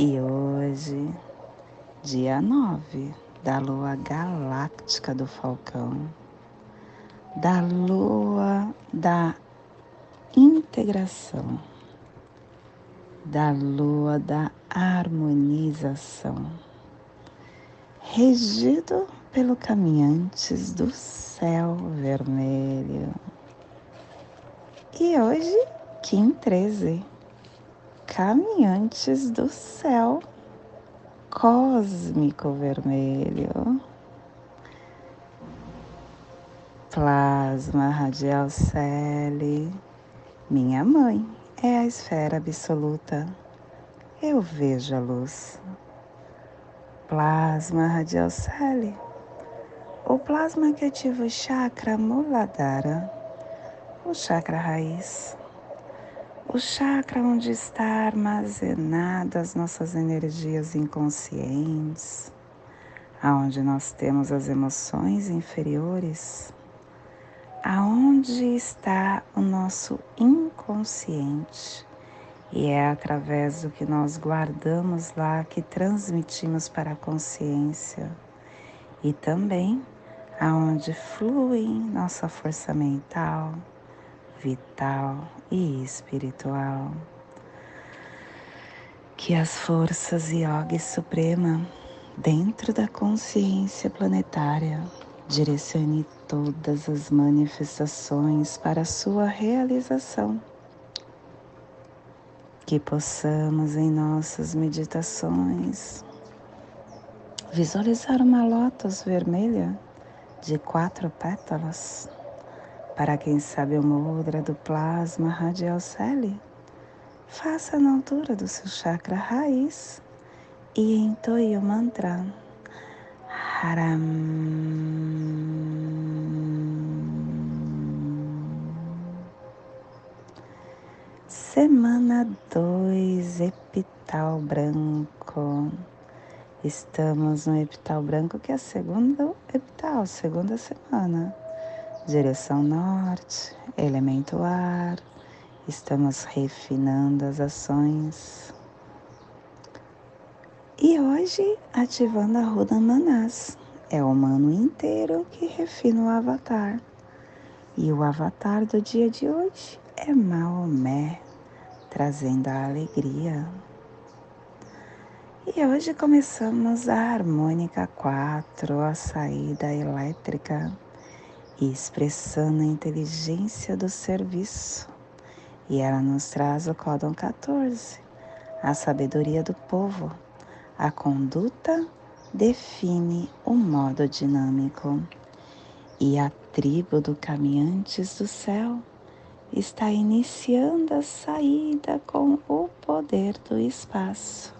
e hoje, dia 9 da lua galáctica do Falcão, da lua da integração, da lua da harmonização, regido pelo caminhantes do céu vermelho. E hoje, Kim 13 caminhantes do céu cósmico vermelho. Plasma radial Celi, minha mãe é a esfera absoluta. Eu vejo a luz. Plasma radial Celi, o plasma que ativa o chakra Muladhara, o chakra raiz o chakra onde está armazenada as nossas energias inconscientes, aonde nós temos as emoções inferiores, aonde está o nosso inconsciente. E é através do que nós guardamos lá que transmitimos para a consciência. E também aonde flui nossa força mental, vital e espiritual. Que as forças Yogi Suprema, dentro da consciência planetária, direcione todas as manifestações para sua realização. Que possamos em nossas meditações visualizar uma lótus vermelha de quatro pétalas para quem sabe o mudra do plasma radial celi, faça na altura do seu chakra raiz e entoie o mantra Haram. Semana 2, epital branco. Estamos no epital branco, que é a segunda epital, segunda semana direção norte, elemento ar, estamos refinando as ações. E hoje ativando a Ruda Manás, é o humano inteiro que refina o avatar. E o avatar do dia de hoje é Maomé, trazendo a alegria. E hoje começamos a harmônica 4, a saída elétrica e expressando a inteligência do serviço. E ela nos traz o códon 14, a sabedoria do povo. A conduta define o modo dinâmico. E a tribo do Caminhantes do Céu está iniciando a saída com o poder do espaço.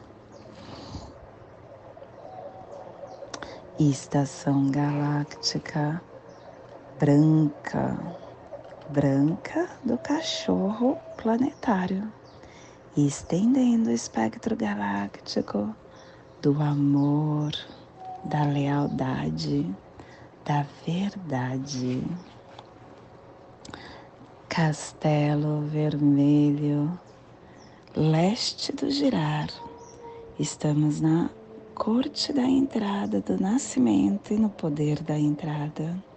Estação Galáctica branca, branca do cachorro planetário, estendendo o espectro galáctico do amor, da lealdade, da verdade. Castelo Vermelho, leste do girar. Estamos na corte da entrada do nascimento e no poder da entrada.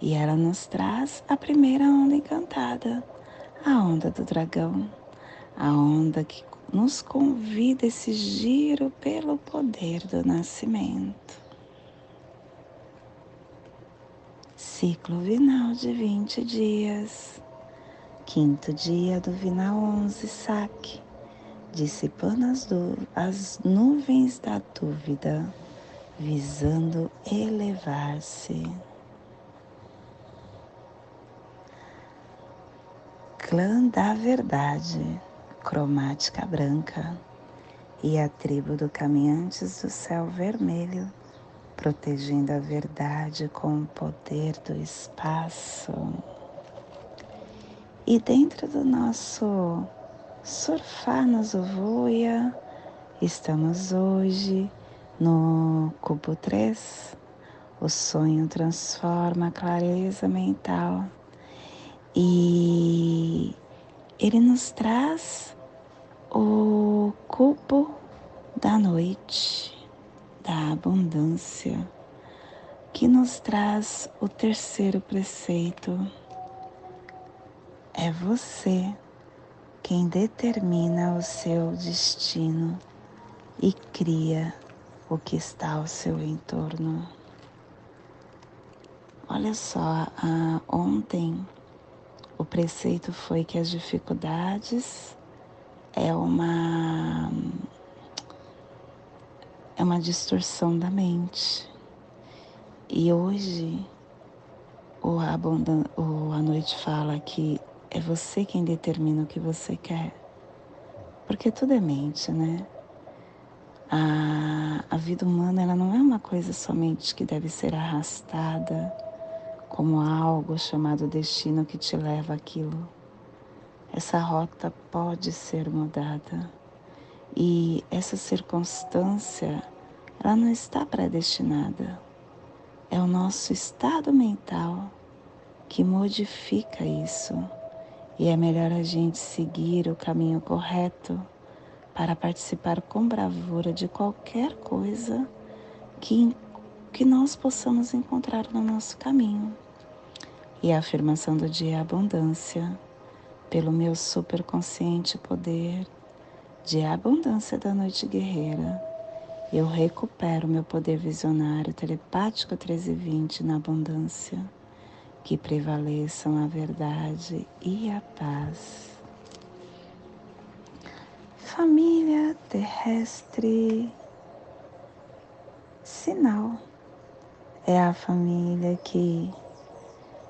E ela nos traz a primeira onda encantada, a onda do dragão, a onda que nos convida esse giro pelo poder do nascimento. Ciclo vinal de 20 dias, quinto dia do vinal 11, saque, dissipando as, as nuvens da dúvida, visando elevar-se. Clã da verdade, cromática branca, e a tribo do Caminhantes do Céu Vermelho, protegendo a verdade com o poder do espaço. E dentro do nosso surfar nos Uvuia, estamos hoje no cubo 3. O sonho transforma a clareza mental e ele nos traz o cubo da noite, da abundância, que nos traz o terceiro preceito. É você quem determina o seu destino e cria o que está ao seu entorno. Olha só, ah, ontem o preceito foi que as dificuldades é uma é uma distorção da mente. E hoje o, abundan, o a noite fala que é você quem determina o que você quer. Porque tudo é mente, né? A, a vida humana ela não é uma coisa somente que deve ser arrastada como algo chamado destino que te leva aquilo. Essa rota pode ser mudada e essa circunstância ela não está predestinada. É o nosso estado mental que modifica isso. E é melhor a gente seguir o caminho correto para participar com bravura de qualquer coisa que, que nós possamos encontrar no nosso caminho. E a afirmação do dia é abundância, pelo meu superconsciente poder de abundância da noite guerreira. Eu recupero meu poder visionário telepático 1320 na abundância, que prevaleçam a verdade e a paz família terrestre. Sinal é a família que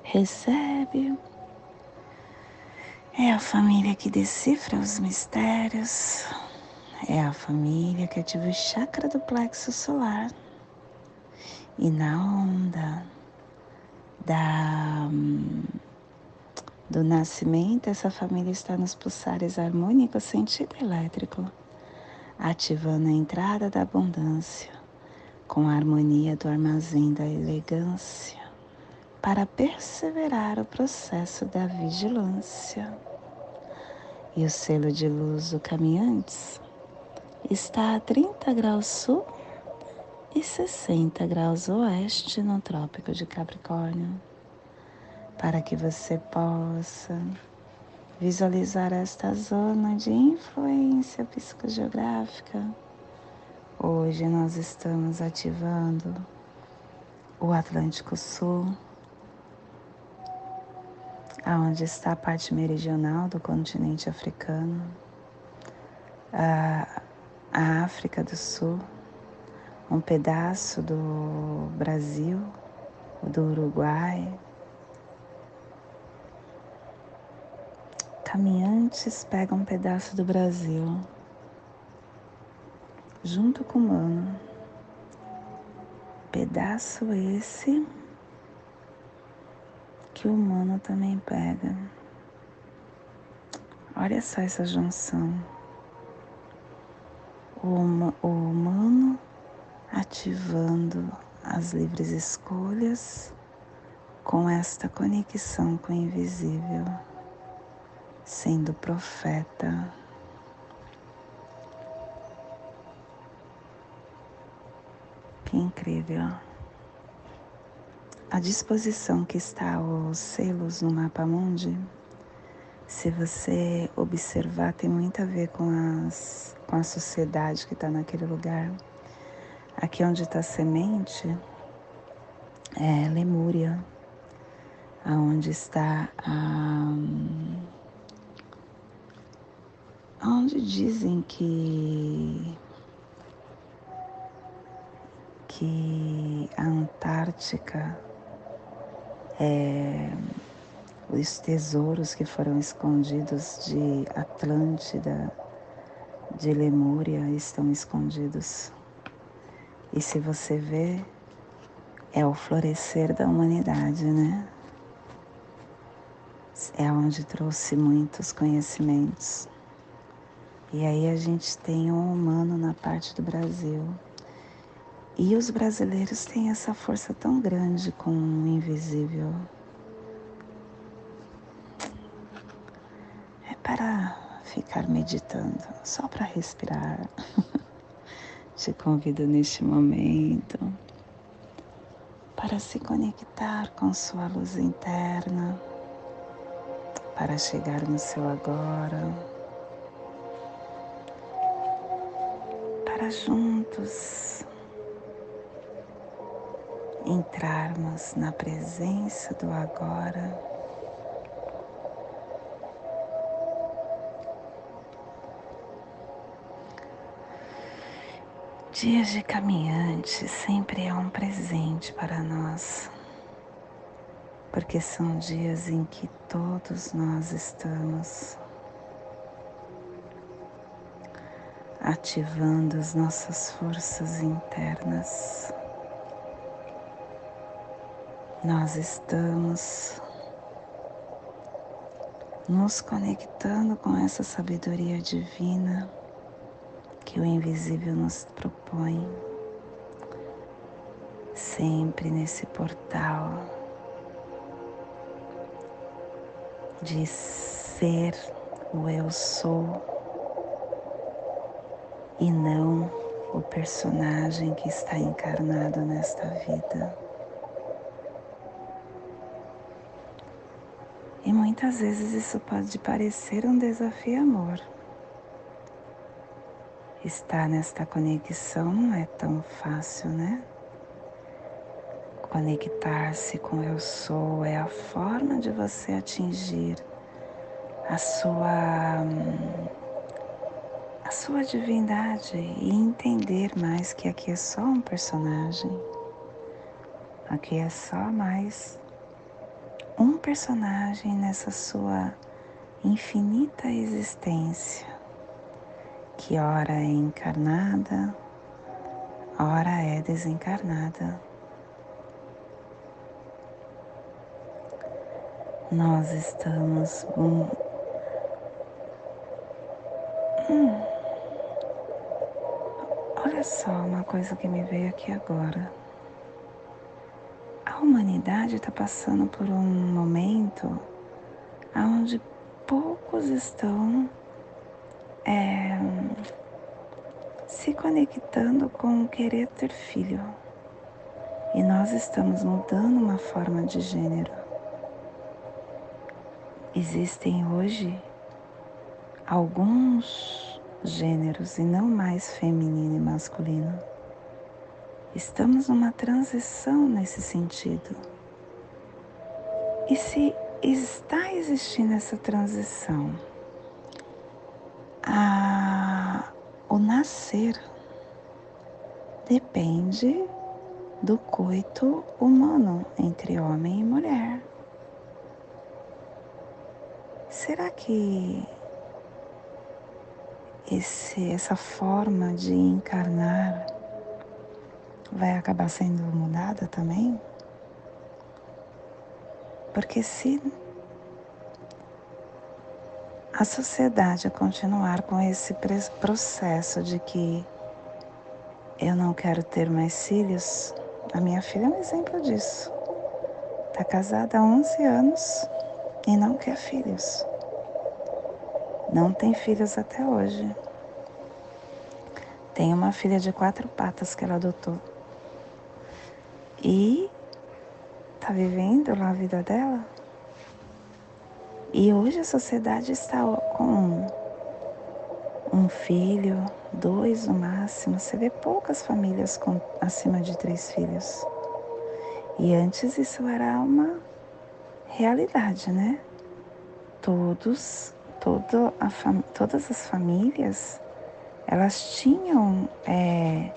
recebe, é a família que decifra os mistérios, é a família que ativa o chakra do plexo solar. E na onda da do nascimento, essa família está nos pulsares harmônicos sentido elétrico, ativando a entrada da abundância com a harmonia do armazém da elegância para perseverar o processo da vigilância. E o selo de luz do Caminhantes está a 30 graus sul e 60 graus oeste no Trópico de Capricórnio para que você possa visualizar esta zona de influência psicogeográfica. Hoje nós estamos ativando o Atlântico Sul, aonde está a parte meridional do continente africano, a, a África do Sul, um pedaço do Brasil, do Uruguai, caminhantes pegam um pedaço do Brasil junto com o humano. Pedaço esse que o humano também pega. Olha só essa junção. O, o humano ativando as livres escolhas com esta conexão com o invisível sendo profeta. Que incrível. A disposição que está os selos no mapa mundi, se você observar, tem muito a ver com, as, com a sociedade que está naquele lugar. Aqui onde está semente é Lemúria, aonde está a onde dizem que que a Antártica é os tesouros que foram escondidos de Atlântida de Lemúria estão escondidos. E se você vê, é o florescer da humanidade, né? É onde trouxe muitos conhecimentos. E aí a gente tem um humano na parte do Brasil. E os brasileiros têm essa força tão grande com o invisível. É para ficar meditando, só para respirar. Te convido neste momento para se conectar com sua luz interna, para chegar no seu agora, para juntos entrarmos na presença do agora. Dias de caminhante sempre é um presente para nós, porque são dias em que todos nós estamos ativando as nossas forças internas. Nós estamos nos conectando com essa sabedoria divina que o invisível nos propõe, sempre nesse portal de ser o eu sou e não o personagem que está encarnado nesta vida. E muitas vezes isso pode parecer um desafio amor estar nesta conexão não é tão fácil, né? Conectar-se com eu sou é a forma de você atingir a sua a sua divindade e entender mais que aqui é só um personagem. Aqui é só mais um personagem nessa sua infinita existência que ora é encarnada, ora é desencarnada. Nós estamos hum, hum. Olha só uma coisa que me veio aqui agora. Humanidade está passando por um momento onde poucos estão é, se conectando com o querer ter filho. E nós estamos mudando uma forma de gênero. Existem hoje alguns gêneros e não mais feminino e masculino. Estamos numa transição nesse sentido. E se está existindo essa transição, a, o nascer depende do coito humano entre homem e mulher. Será que esse, essa forma de encarnar vai acabar sendo mudada também? Porque se a sociedade continuar com esse processo de que eu não quero ter mais filhos, a minha filha é um exemplo disso. Está casada há 11 anos e não quer filhos. Não tem filhos até hoje. Tem uma filha de quatro patas que ela adotou. E está vivendo lá a vida dela e hoje a sociedade está com um filho, dois no máximo. Você vê poucas famílias com acima de três filhos. E antes isso era uma realidade, né? Todos, todo a todas as famílias, elas tinham é,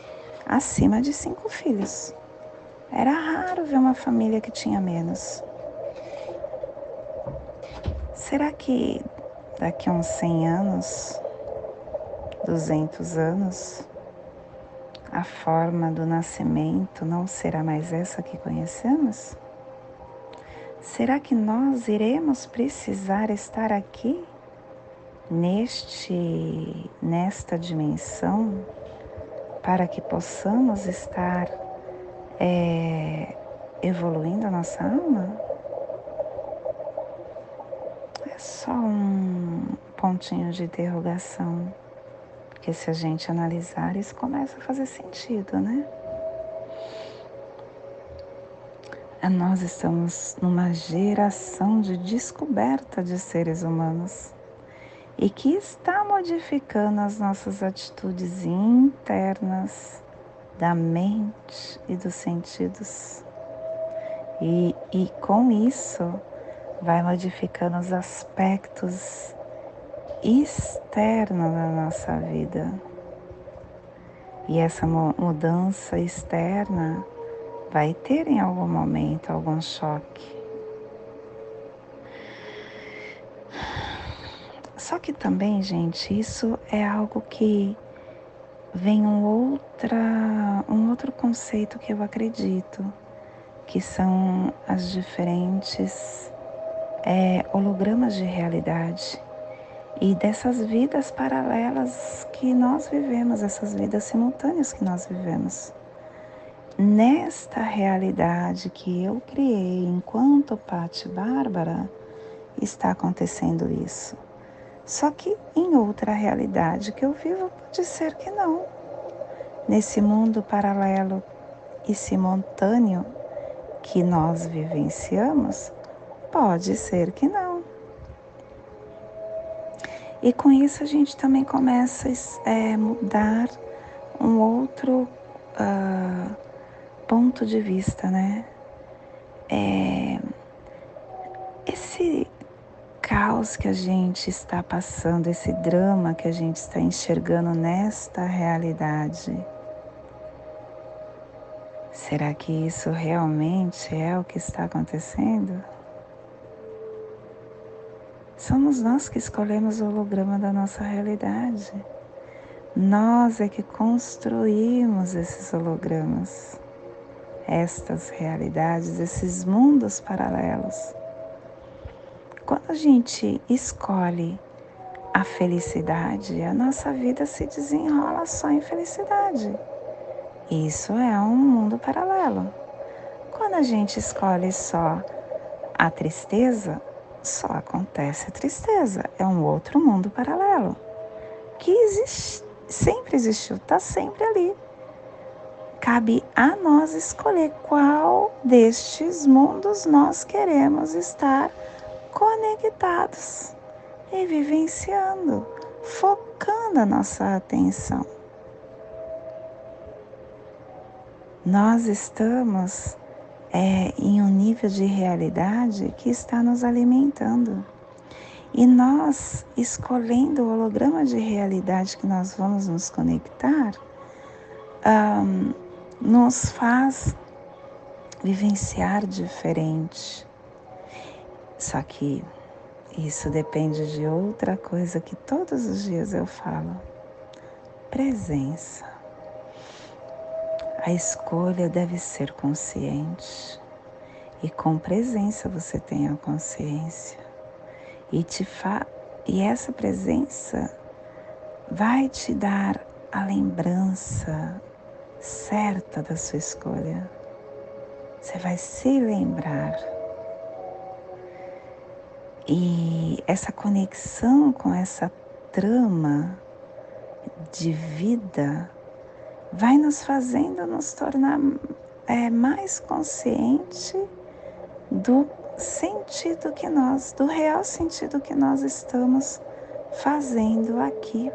acima de cinco filhos. Era raro ver uma família que tinha menos. Será que daqui a uns 100 anos 200 anos, a forma do nascimento não será mais essa que conhecemos? Será que nós iremos precisar estar aqui neste nesta dimensão para que possamos estar é, evoluindo a nossa alma? É só um pontinho de interrogação, porque se a gente analisar, isso começa a fazer sentido, né? Nós estamos numa geração de descoberta de seres humanos e que está modificando as nossas atitudes internas da mente e dos sentidos. E, e com isso vai modificando os aspectos externos da nossa vida. E essa mudança externa vai ter em algum momento algum choque. Só que também, gente, isso é algo que vem um, outra, um outro conceito que eu acredito, que são as diferentes é, hologramas de realidade e dessas vidas paralelas que nós vivemos, essas vidas simultâneas que nós vivemos nesta realidade que eu criei enquanto Pati Bárbara, está acontecendo isso. Só que em outra realidade que eu vivo, pode ser que não. Nesse mundo paralelo e simultâneo que nós vivenciamos, pode ser que não. E com isso a gente também começa a é, mudar um outro. Uh, ponto de vista, né? É, esse caos que a gente está passando, esse drama que a gente está enxergando nesta realidade, será que isso realmente é o que está acontecendo? Somos nós que escolhemos o holograma da nossa realidade. Nós é que construímos esses hologramas estas realidades, esses mundos paralelos. Quando a gente escolhe a felicidade, a nossa vida se desenrola só em felicidade. Isso é um mundo paralelo. Quando a gente escolhe só a tristeza, só acontece a tristeza. É um outro mundo paralelo que existe, sempre existiu, está sempre ali. Cabe a nós escolher qual destes mundos nós queremos estar conectados e vivenciando, focando a nossa atenção. Nós estamos é, em um nível de realidade que está nos alimentando. E nós, escolhendo o holograma de realidade que nós vamos nos conectar, um, nos faz vivenciar diferente. Só que isso depende de outra coisa que todos os dias eu falo: presença. A escolha deve ser consciente e com presença você tem a consciência e te fa e essa presença vai te dar a lembrança certa da sua escolha. Você vai se lembrar. E essa conexão com essa trama de vida vai nos fazendo nos tornar é, mais consciente do sentido que nós, do real sentido que nós estamos fazendo aqui.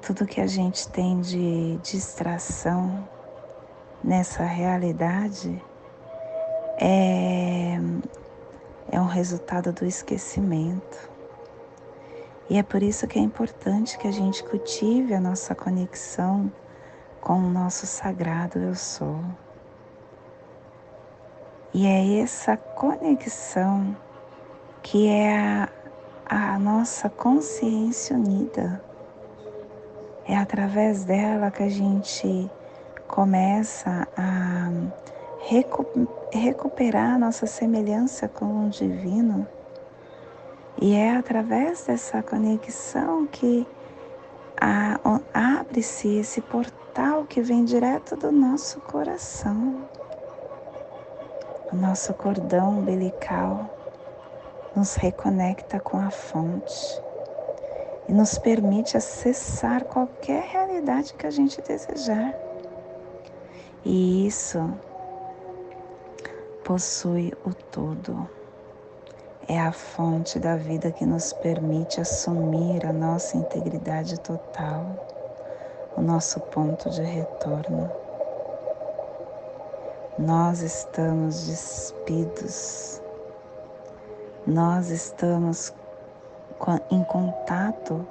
Tudo que a gente tem de distração nessa realidade é, é um resultado do esquecimento. E é por isso que é importante que a gente cultive a nossa conexão com o nosso sagrado Eu Sou. E é essa conexão que é a, a nossa consciência unida. É através dela que a gente começa a recuperar nossa semelhança com o divino. E é através dessa conexão que abre-se esse portal que vem direto do nosso coração. O nosso cordão umbilical nos reconecta com a fonte e nos permite acessar qualquer realidade que a gente desejar. E isso possui o todo. É a fonte da vida que nos permite assumir a nossa integridade total, o nosso ponto de retorno. Nós estamos despidos, nós estamos em contato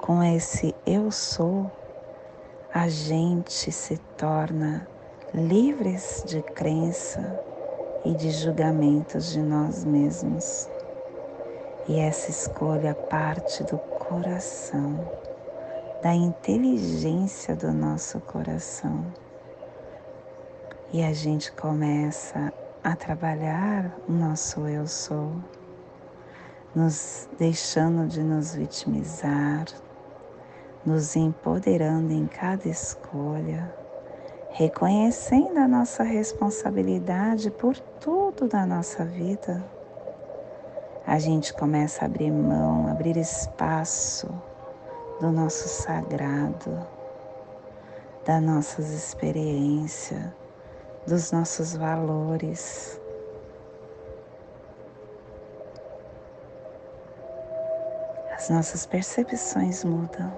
com esse eu sou, a gente se torna livres de crença e de julgamentos de nós mesmos. E essa escolha parte do coração, da inteligência do nosso coração. E a gente começa a trabalhar o nosso eu sou, nos deixando de nos vitimizar, nos empoderando em cada escolha reconhecendo a nossa responsabilidade por tudo da nossa vida, a gente começa a abrir mão, abrir espaço do nosso sagrado, das nossas experiências, dos nossos valores. As nossas percepções mudam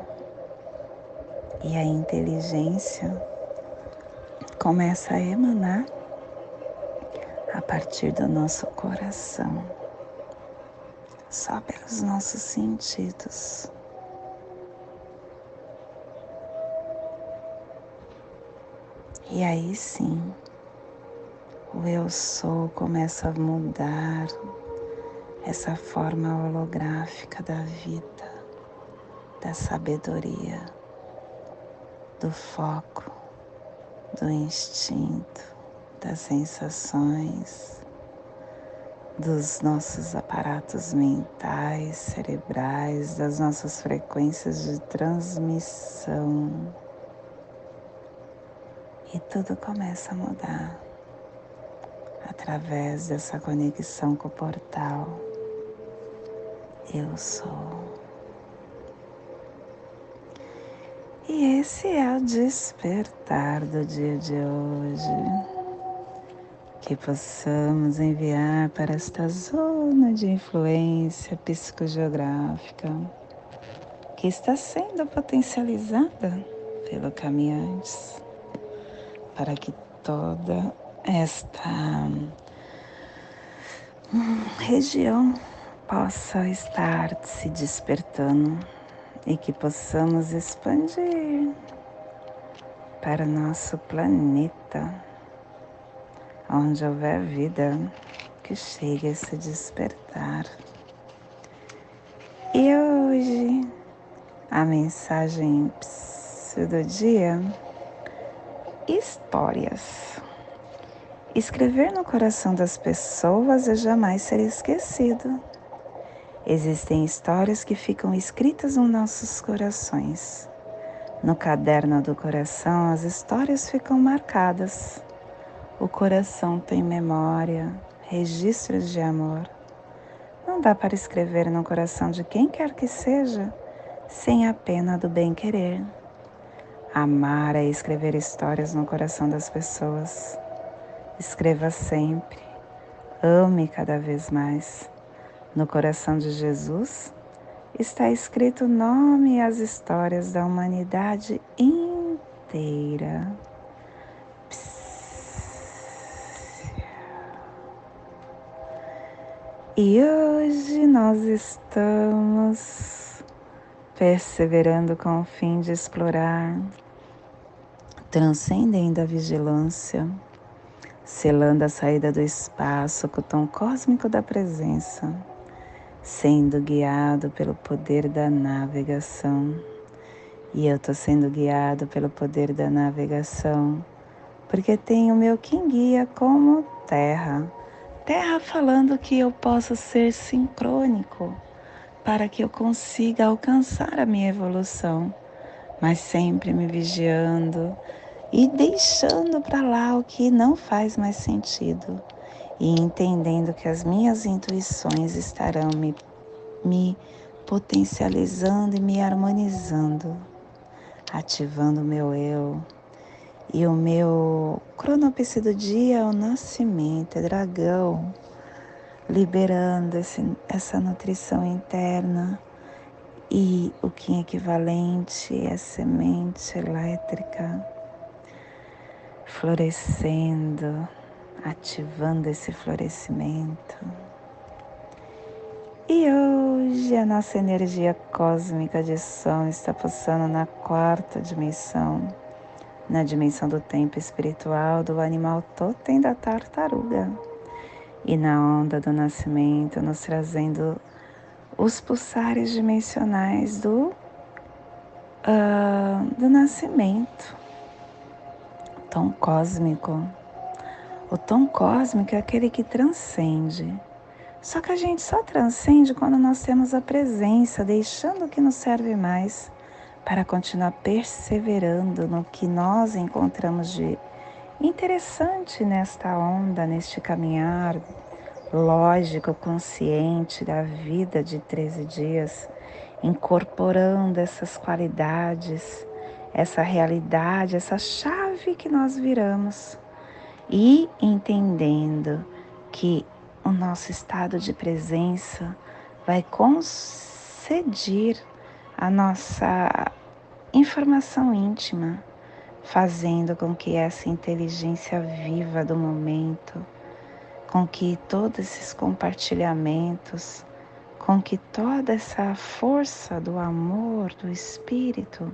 e a inteligência começa a emanar a partir do nosso coração, só pelos nossos sentidos. E aí sim, o eu sou começa a mudar essa forma holográfica da vida, da sabedoria, do foco do instinto, das sensações, dos nossos aparatos mentais, cerebrais, das nossas frequências de transmissão. E tudo começa a mudar através dessa conexão com o portal. Eu sou. E esse é o despertar do dia de hoje. Que possamos enviar para esta zona de influência psicogeográfica que está sendo potencializada pelo caminhantes, para que toda esta hum, região possa estar se despertando e que possamos expandir para o nosso planeta, onde houver vida, que chegue a se despertar. E hoje, a mensagem do dia: histórias. Escrever no coração das pessoas é jamais ser esquecido Existem histórias que ficam escritas nos nossos corações. No caderno do coração, as histórias ficam marcadas. O coração tem memória, registros de amor. Não dá para escrever no coração de quem quer que seja sem a pena do bem-querer. Amar é escrever histórias no coração das pessoas. Escreva sempre. Ame cada vez mais. No coração de Jesus está escrito o nome e as histórias da humanidade inteira. E hoje nós estamos perseverando com o fim de explorar, transcendendo a vigilância, selando a saída do espaço com o tom cósmico da presença sendo guiado pelo poder da navegação. E eu estou sendo guiado pelo poder da navegação, porque tenho meu quem guia como terra. Terra falando que eu posso ser sincrônico para que eu consiga alcançar a minha evolução, mas sempre me vigiando e deixando para lá o que não faz mais sentido e entendendo que as minhas intuições estarão me, me potencializando e me harmonizando, ativando o meu eu. E o meu cronopse do dia é o nascimento, é dragão, liberando esse, essa nutrição interna. E o que é equivalente é semente elétrica, florescendo ativando esse florescimento. E hoje a nossa energia cósmica de som está passando na quarta dimensão, na dimensão do tempo espiritual do animal totem da tartaruga. E na onda do nascimento, nos trazendo os pulsares dimensionais do, uh, do nascimento, tom cósmico o tom cósmico é aquele que transcende. Só que a gente só transcende quando nós temos a presença, deixando o que nos serve mais para continuar perseverando no que nós encontramos de interessante nesta onda, neste caminhar lógico, consciente da vida de 13 dias, incorporando essas qualidades, essa realidade, essa chave que nós viramos e entendendo que o nosso estado de presença vai conceder a nossa informação íntima, fazendo com que essa inteligência viva do momento, com que todos esses compartilhamentos, com que toda essa força do amor, do espírito,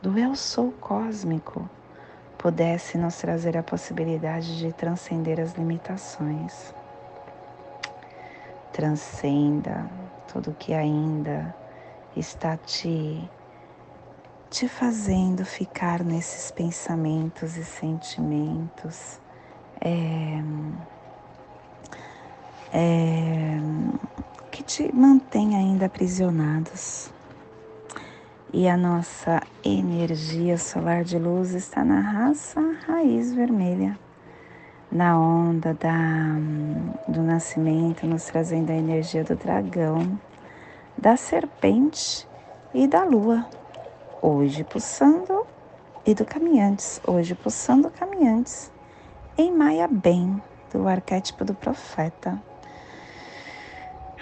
do eu sou cósmico, pudesse nos trazer a possibilidade de transcender as limitações. Transcenda tudo que ainda está te te fazendo ficar nesses pensamentos e sentimentos é, é, que te mantém ainda aprisionados e a nossa energia solar de luz está na raça raiz vermelha, na onda da, do nascimento, nos trazendo a energia do dragão, da serpente e da lua. Hoje pulsando e do caminhantes, hoje pulsando caminhantes em Maia Bem, do arquétipo do profeta.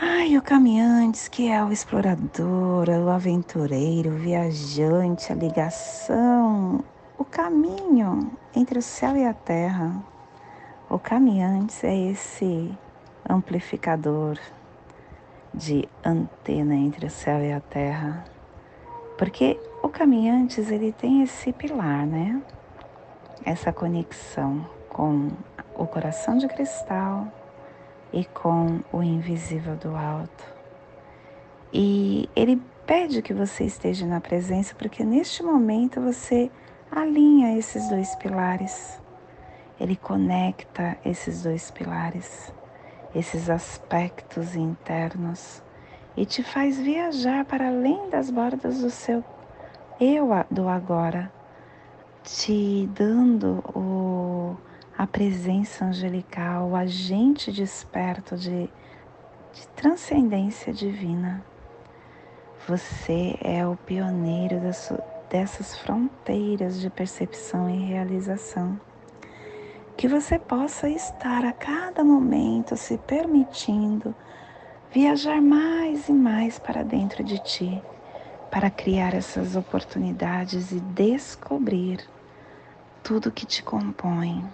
Ai, o caminhante, que é o explorador, o aventureiro, o viajante, a ligação, o caminho entre o céu e a terra. O caminhante é esse amplificador de antena entre o céu e a terra. Porque o caminhante ele tem esse pilar, né? Essa conexão com o coração de cristal, e com o invisível do alto. E ele pede que você esteja na presença, porque neste momento você alinha esses dois pilares. Ele conecta esses dois pilares, esses aspectos internos e te faz viajar para além das bordas do seu eu do agora, te dando o a presença angelical, o agente desperto de, de transcendência divina. Você é o pioneiro das, dessas fronteiras de percepção e realização. Que você possa estar a cada momento se permitindo viajar mais e mais para dentro de ti, para criar essas oportunidades e descobrir tudo que te compõe.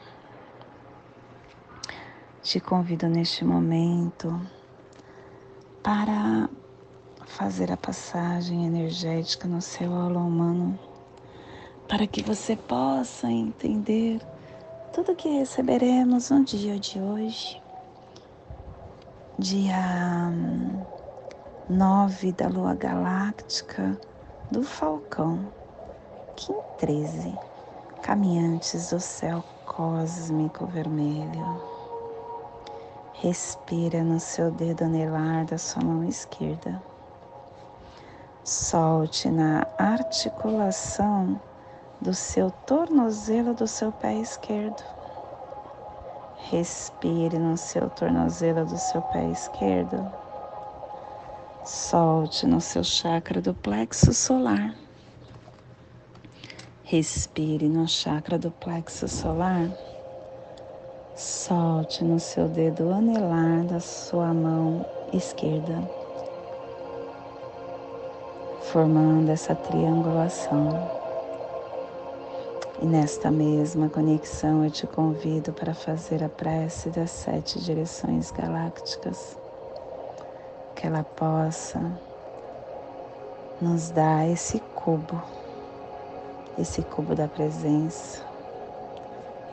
Te convido neste momento para fazer a passagem energética no seu aula humano, para que você possa entender tudo que receberemos no dia de hoje, dia nove da lua galáctica do Falcão, Kim 13, caminhantes do céu cósmico vermelho. Respira no seu dedo anelar da sua mão esquerda. Solte na articulação do seu tornozelo do seu pé esquerdo. Respire no seu tornozelo do seu pé esquerdo Solte no seu chakra do plexo solar. Respire no chakra do plexo solar. Solte no seu dedo anelar da sua mão esquerda, formando essa triangulação. E nesta mesma conexão eu te convido para fazer a prece das sete direções galácticas que ela possa nos dar esse cubo, esse cubo da presença,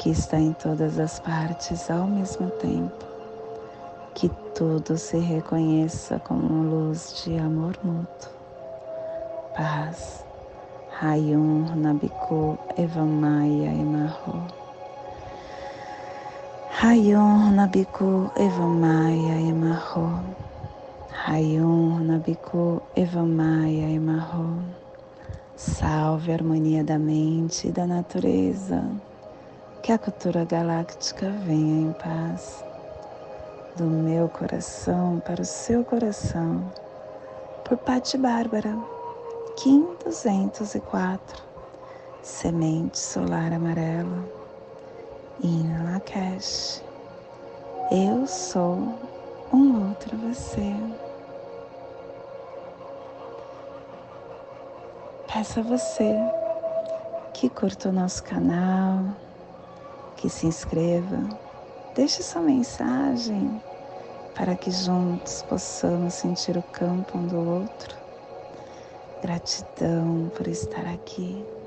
que está em todas as partes ao mesmo tempo, que tudo se reconheça como luz de amor mútuo. Paz. Rayum Nabiku Evamaya Emarro. Rayum Nabiku Evamaya Emarro. Rayon Nabiku Evamaya Emarro. Salve a harmonia da mente e da natureza. Que a cultura galáctica venha em paz. Do meu coração para o seu coração. Por Pati Bárbara, Kim 204. Semente solar amarela. In Lakesh. Eu sou um outro você. Peço a você que curta o nosso canal, que se inscreva, deixe sua mensagem para que juntos possamos sentir o campo um do outro. Gratidão por estar aqui.